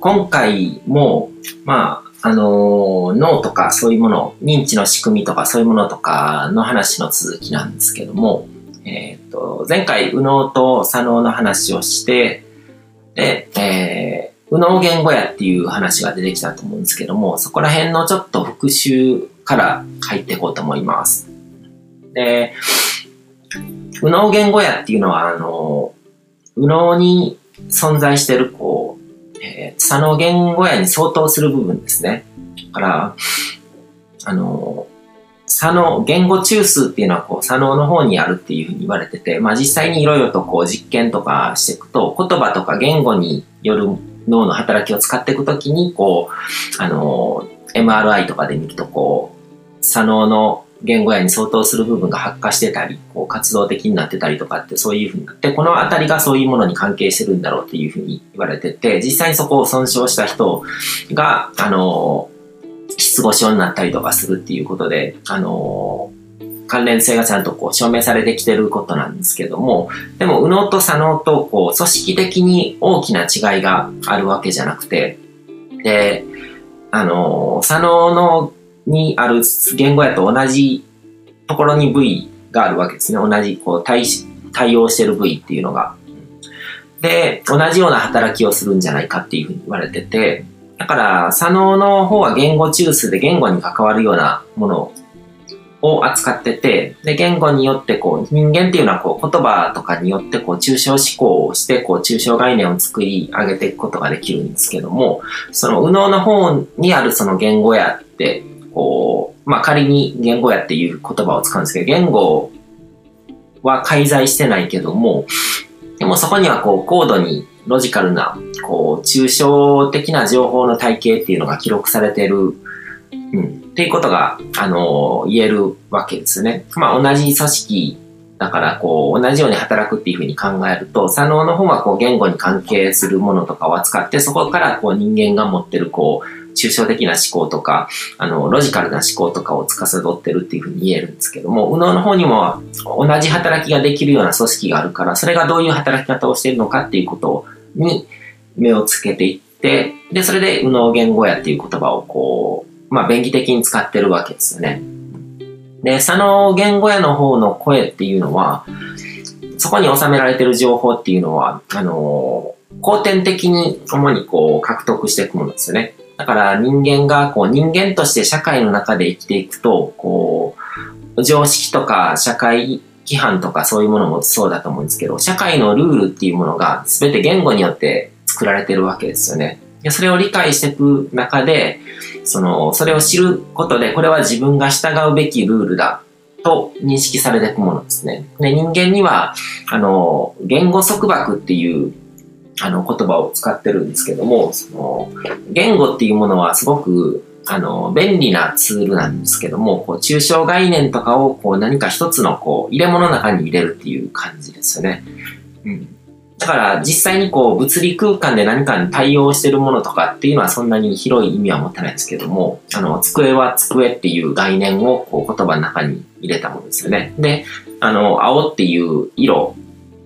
今回も、まあ、あの脳とかそういうもの、認知の仕組みとかそういうものとかの話の続きなんですけども、えっ、ー、と、前回、右脳と左脳の話をして、で、えー、右脳言語やっていう話が出てきたと思うんですけども、そこら辺のちょっと復習から入っていこうと思います。で、右脳言語やっていうのは、あの、右脳に存在してる、こう、えー、左脳言語やに相当する部分ですね。だから、あの、左脳、言語中枢っていうのはこう左脳の方にあるっていうふうに言われてて、まあ実際にいろいろとこう実験とかしていくと、言葉とか言語による脳の働きを使っていくときに、こう、あの、MRI とかで見るとこう、左脳の言語やに相当する部分が発火してたり、こう活動的になってたりとかってそういうふうになって、このあたりがそういうものに関係してるんだろうっていうふうに言われてて、実際にそこを損傷した人が、あの、失語症になったりとかするっていうことで、あの関連性がちゃんとこう証明されてきてることなんですけども、でも、右脳と左脳とこう組織的に大きな違いがあるわけじゃなくて、で、あの左脳のにある言語やと同じところに部位があるわけですね。同じこう対対応してる部位っていうのが。で、同じような働きをするんじゃないかっていうふうに言われてて、だから、左脳の方は言語中枢で言語に関わるようなものを扱ってて、で、言語によってこう、人間っていうのはこう、言葉とかによってこう、抽象思考をして、こう、抽象概念を作り上げていくことができるんですけども、その、右脳の方にあるその言語やって、こう、まあ、仮に言語やっていう言葉を使うんですけど、言語は介在してないけども、でもそこにはこう、高度にロジカルな、こう、抽象的な情報の体系っていうのが記録されてる、うん、っていうことが、あの、言えるわけですね。まあ、同じ組織だから、こう、同じように働くっていうふうに考えると、左脳の方はこう、言語に関係するものとかを扱って、そこからこう、人間が持ってるこう、抽象的な思考とか、あの、ロジカルな思考とかを司ってるっていうふうに言えるんですけども、右脳の方にも同じ働きができるような組織があるから、それがどういう働き方をしているのかっていうことに目をつけていって、で、それで右脳言語やっていう言葉をこう、まあ、便宜的に使ってるわけですよね。で、左脳言語やの方の声っていうのは、そこに収められてる情報っていうのは、あの後天的に主にこう獲得していくものですよね。だから人間がこう人間として社会の中で生きていくと、こう、常識とか社会規範とかそういうものもそうだと思うんですけど、社会のルールっていうものが全て言語によって作られてるわけですよね。でそれを理解していく中で、その、それを知ることで、これは自分が従うべきルールだと認識されていくものですね。で人間には、あの、言語束縛っていうあの言葉を使ってるんですけども、その言語っていうものはすごくあの便利なツールなんですけども、こう抽象概念とかをこう何か一つのこう入れ物の中に入れるっていう感じですよね。うん、だから実際にこう物理空間で何かに対応してるものとかっていうのはそんなに広い意味は持ってないんですけども、あの机は机っていう概念をこう言葉の中に入れたものですよね。で、あの青っていう色、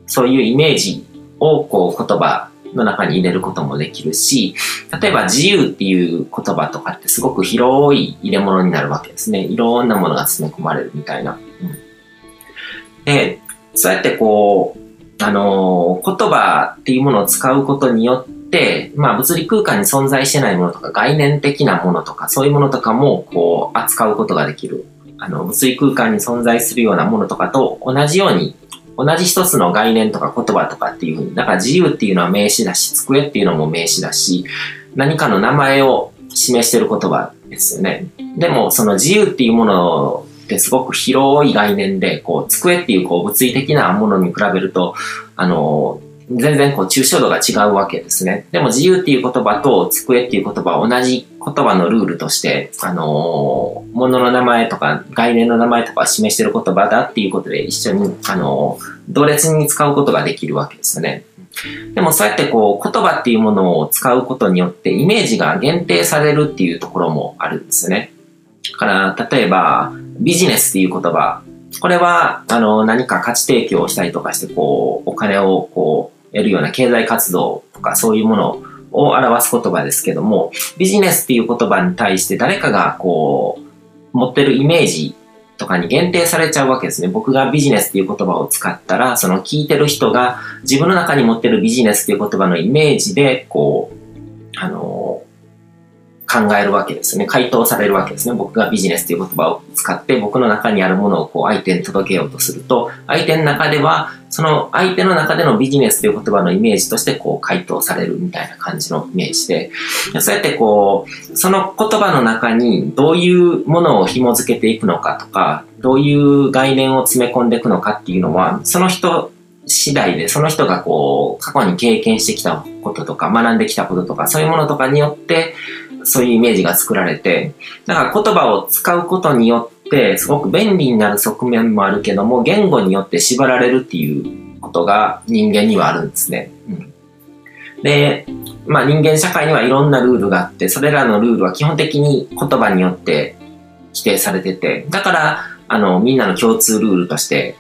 そういうイメージをこう言葉の中に入れることもできるし、例えば自由っていう言葉とかってすごく広い入れ物になるわけですね。いろんなものが詰め込まれるみたいな。うん、で、そうやってこう、あのー、言葉っていうものを使うことによって、まあ物理空間に存在してないものとか概念的なものとかそういうものとかもこう扱うことができる。あの物理空間に存在するようなものとかと同じように同じ一つの概念とか言葉とかっていうふうに、だから自由っていうのは名詞だし、机っていうのも名詞だし、何かの名前を示してる言葉ですよね。でも、その自由っていうものってすごく広い概念で、こう、机っていうこう物理的なものに比べると、あの、全然こう抽象度が違うわけですね。でも自由っていう言葉と机っていう言葉は同じ言葉のルールとして、あのー、物の名前とか概念の名前とか示してる言葉だっていうことで一緒に、あのー、同列に使うことができるわけですよね。でもそうやってこう言葉っていうものを使うことによってイメージが限定されるっていうところもあるんですね。だから例えばビジネスっていう言葉これは、あの、何か価値提供をしたりとかして、こう、お金を、こう、やるような経済活動とかそういうものを表す言葉ですけども、ビジネスっていう言葉に対して誰かがこう、持ってるイメージとかに限定されちゃうわけですね。僕がビジネスっていう言葉を使ったら、その聞いてる人が自分の中に持ってるビジネスっていう言葉のイメージで、こう、あの考えるわけですね。回答されるわけですね。僕がビジネスという言葉を使って僕の中にあるものをこう相手に届けようとすると、相手の中では、その相手の中でのビジネスという言葉のイメージとしてこう回答されるみたいな感じのイメージで、そうやってこう、その言葉の中にどういうものを紐付けていくのかとか、どういう概念を詰め込んでいくのかっていうのは、その人次第で、その人がこう、過去に経験してきたこととか、学んできたこととか、そういうものとかによって、そういうイメージが作られて、だから言葉を使うことによって、すごく便利になる側面もあるけども、言語によって縛られるっていうことが人間にはあるんですね。うん、で、まあ人間社会にはいろんなルールがあって、それらのルールは基本的に言葉によって規定されてて、だから、あの、みんなの共通ルールとして、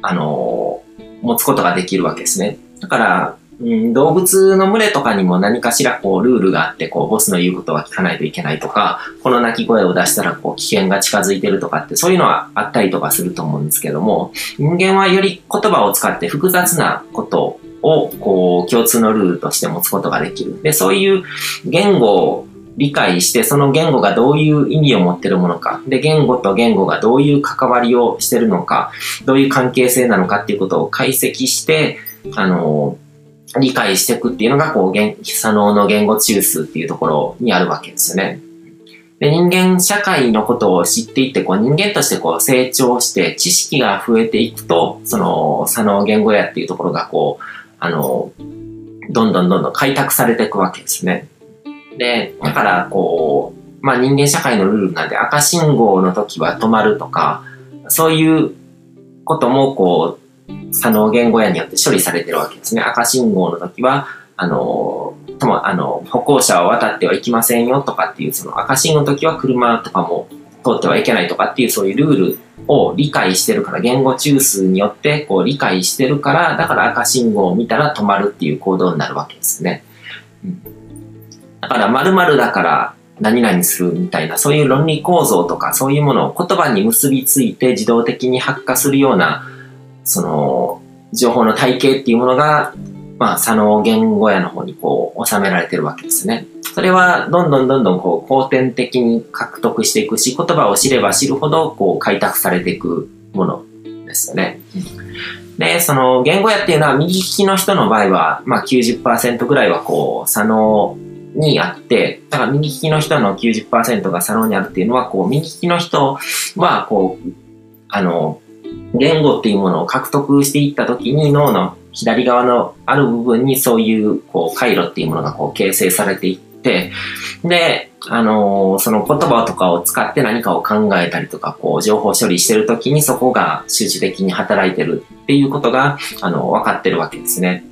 あの、持つことができるわけですね。だから、うん、動物の群れとかにも何かしらこうルールがあって、こうボスの言うことは聞かないといけないとか、この鳴き声を出したらこう危険が近づいてるとかってそういうのはあったりとかすると思うんですけども、人間はより言葉を使って複雑なことをこう共通のルールとして持つことができる。で、そういう言語を理解して、その言語がどういう意味を持ってるものか、で、言語と言語がどういう関わりをしてるのか、どういう関係性なのかっていうことを解析して、あの、理解していくっていうのが、こう、左脳の言語中枢っていうところにあるわけですよね。で、人間社会のことを知っていって、こう、人間としてこう、成長して、知識が増えていくと、その、左脳言語やっていうところが、こう、あの、どんどんどんどん開拓されていくわけですね。で、だから、こう、まあ人間社会のルールなんで赤信号の時は止まるとか、そういうことも、こう、左脳言語やによって処理されてるわけですね。赤信号の時は、あの、とも、あの、歩行者を渡ってはいけませんよとかっていう、その赤信号の時は車とかも通ってはいけないとかっていうそういうルールを理解してるから、言語中枢によってこう理解してるから、だから赤信号を見たら止まるっていう行動になるわけですね。うん、だから〇〇だから何々するみたいな、そういう論理構造とかそういうものを言葉に結びついて自動的に発火するようなその、情報の体系っていうものが、まあ、左脳言語やの方にこう、収められてるわけですね。それは、どんどんどんどんこう、後天的に獲得していくし、言葉を知れば知るほど、こう、開拓されていくものですよね。で、その、言語やっていうのは、右利きの人の場合は、まあ90%ぐらいはこう、左脳にあって、だから右利きの人の90%が左脳にあるっていうのは、こう、右利きの人は、こう、あの、言語っていうものを獲得していった時に脳の左側のある部分にそういうこう回路っていうものがこう形成されていって、で、あのー、その言葉とかを使って何かを考えたりとか、こう情報処理してる時にそこが集中的に働いてるっていうことが、あの、分かってるわけですね。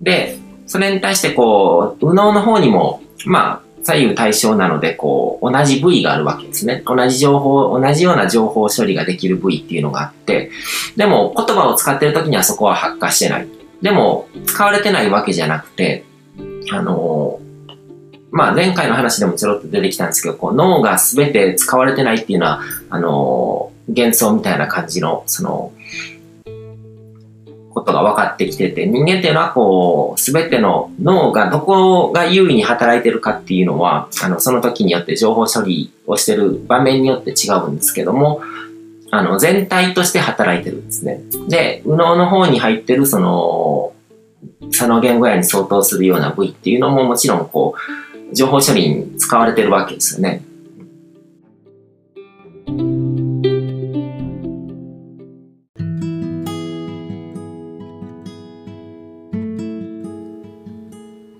で、それに対してこう、右脳の方にも、まあ、左右対称なので、こう、同じ部位があるわけですね。同じ情報、同じような情報処理ができる部位っていうのがあって、でも言葉を使ってる時にはそこは発火してない。でも、使われてないわけじゃなくて、あのまあ前回の話でもちょろっと出てきたんですけど、こう脳が全て使われてないっていうのは、あの幻想みたいな感じの、その、ことが分かってきてて、人間っていうのはこう、すべての脳がどこが優位に働いてるかっていうのは、あの、その時によって情報処理をしてる場面によって違うんですけども、あの、全体として働いてるんですね。で、右脳の方に入ってるその、左脳言語やに相当するような部位っていうのももちろんこう、情報処理に使われてるわけですよね。